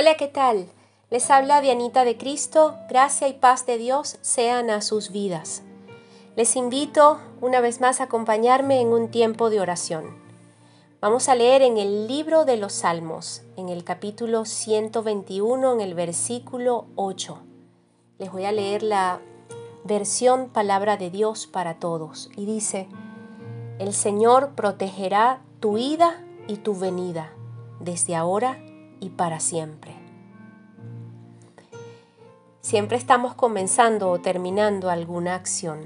Hola, ¿qué tal? Les habla Dianita de Cristo, gracia y paz de Dios sean a sus vidas. Les invito una vez más a acompañarme en un tiempo de oración. Vamos a leer en el libro de los Salmos, en el capítulo 121, en el versículo 8. Les voy a leer la versión Palabra de Dios para todos y dice, El Señor protegerá tu ida y tu venida, desde ahora y para siempre. Siempre estamos comenzando o terminando alguna acción,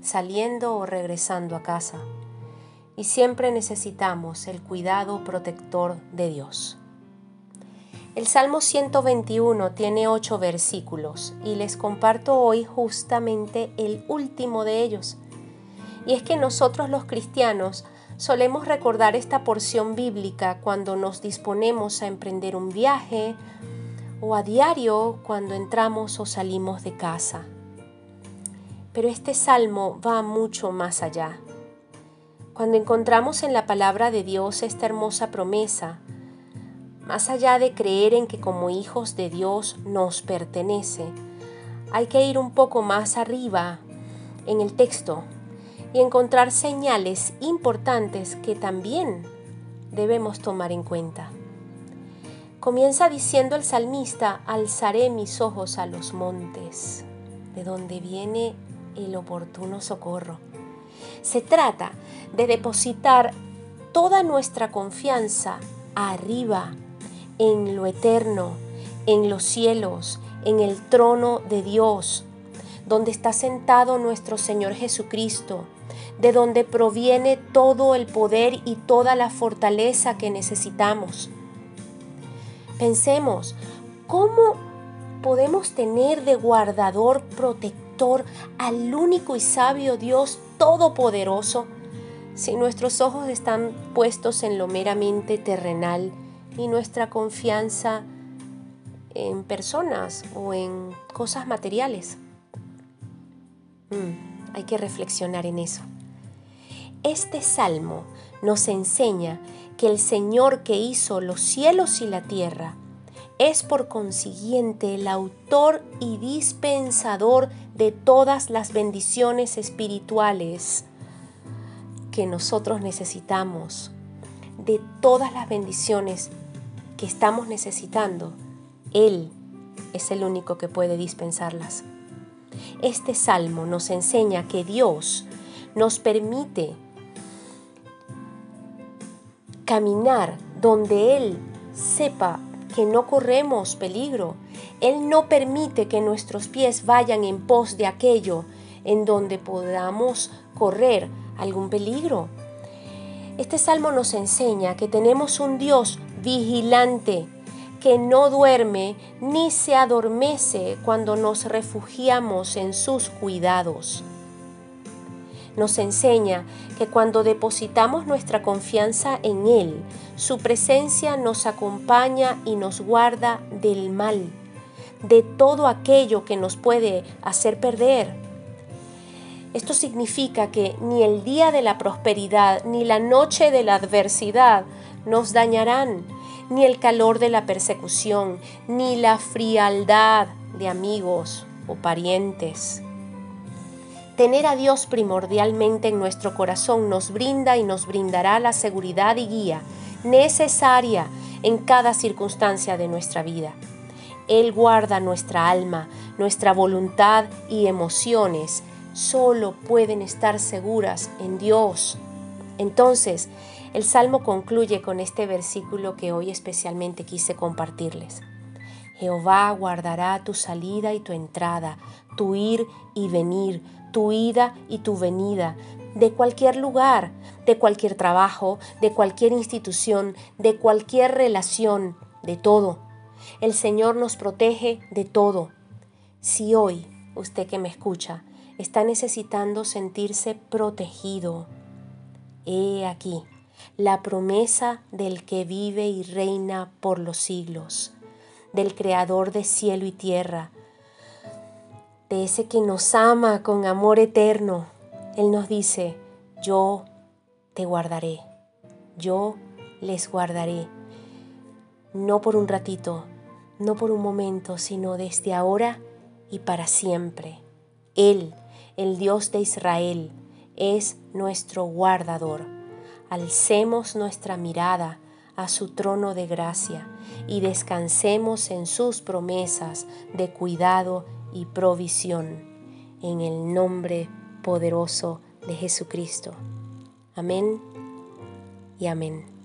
saliendo o regresando a casa, y siempre necesitamos el cuidado protector de Dios. El Salmo 121 tiene ocho versículos y les comparto hoy justamente el último de ellos. Y es que nosotros los cristianos solemos recordar esta porción bíblica cuando nos disponemos a emprender un viaje, o a diario cuando entramos o salimos de casa. Pero este salmo va mucho más allá. Cuando encontramos en la palabra de Dios esta hermosa promesa, más allá de creer en que como hijos de Dios nos pertenece, hay que ir un poco más arriba en el texto y encontrar señales importantes que también debemos tomar en cuenta. Comienza diciendo el salmista, alzaré mis ojos a los montes, de donde viene el oportuno socorro. Se trata de depositar toda nuestra confianza arriba, en lo eterno, en los cielos, en el trono de Dios, donde está sentado nuestro Señor Jesucristo, de donde proviene todo el poder y toda la fortaleza que necesitamos. Pensemos, ¿cómo podemos tener de guardador, protector al único y sabio Dios Todopoderoso si nuestros ojos están puestos en lo meramente terrenal y nuestra confianza en personas o en cosas materiales? Mm, hay que reflexionar en eso. Este salmo nos enseña que el Señor que hizo los cielos y la tierra es por consiguiente el autor y dispensador de todas las bendiciones espirituales que nosotros necesitamos, de todas las bendiciones que estamos necesitando. Él es el único que puede dispensarlas. Este salmo nos enseña que Dios nos permite caminar donde Él sepa que no corremos peligro. Él no permite que nuestros pies vayan en pos de aquello en donde podamos correr algún peligro. Este salmo nos enseña que tenemos un Dios vigilante, que no duerme ni se adormece cuando nos refugiamos en sus cuidados nos enseña que cuando depositamos nuestra confianza en Él, su presencia nos acompaña y nos guarda del mal, de todo aquello que nos puede hacer perder. Esto significa que ni el día de la prosperidad ni la noche de la adversidad nos dañarán, ni el calor de la persecución, ni la frialdad de amigos o parientes. Tener a Dios primordialmente en nuestro corazón nos brinda y nos brindará la seguridad y guía necesaria en cada circunstancia de nuestra vida. Él guarda nuestra alma, nuestra voluntad y emociones. Solo pueden estar seguras en Dios. Entonces, el Salmo concluye con este versículo que hoy especialmente quise compartirles. Jehová guardará tu salida y tu entrada, tu ir y venir, tu ida y tu venida, de cualquier lugar, de cualquier trabajo, de cualquier institución, de cualquier relación, de todo. El Señor nos protege de todo. Si hoy, usted que me escucha, está necesitando sentirse protegido, he aquí la promesa del que vive y reina por los siglos, del Creador de cielo y tierra, de ese que nos ama con amor eterno. Él nos dice, yo te guardaré, yo les guardaré. no por un ratito, no por un momento, sino desde ahora y para siempre. Él, el Dios de Israel, es nuestro guardador. Alcemos nuestra mirada a su trono de gracia y descansemos en sus promesas de cuidado y provisión. En el nombre poderoso de Jesucristo. Amén y amén.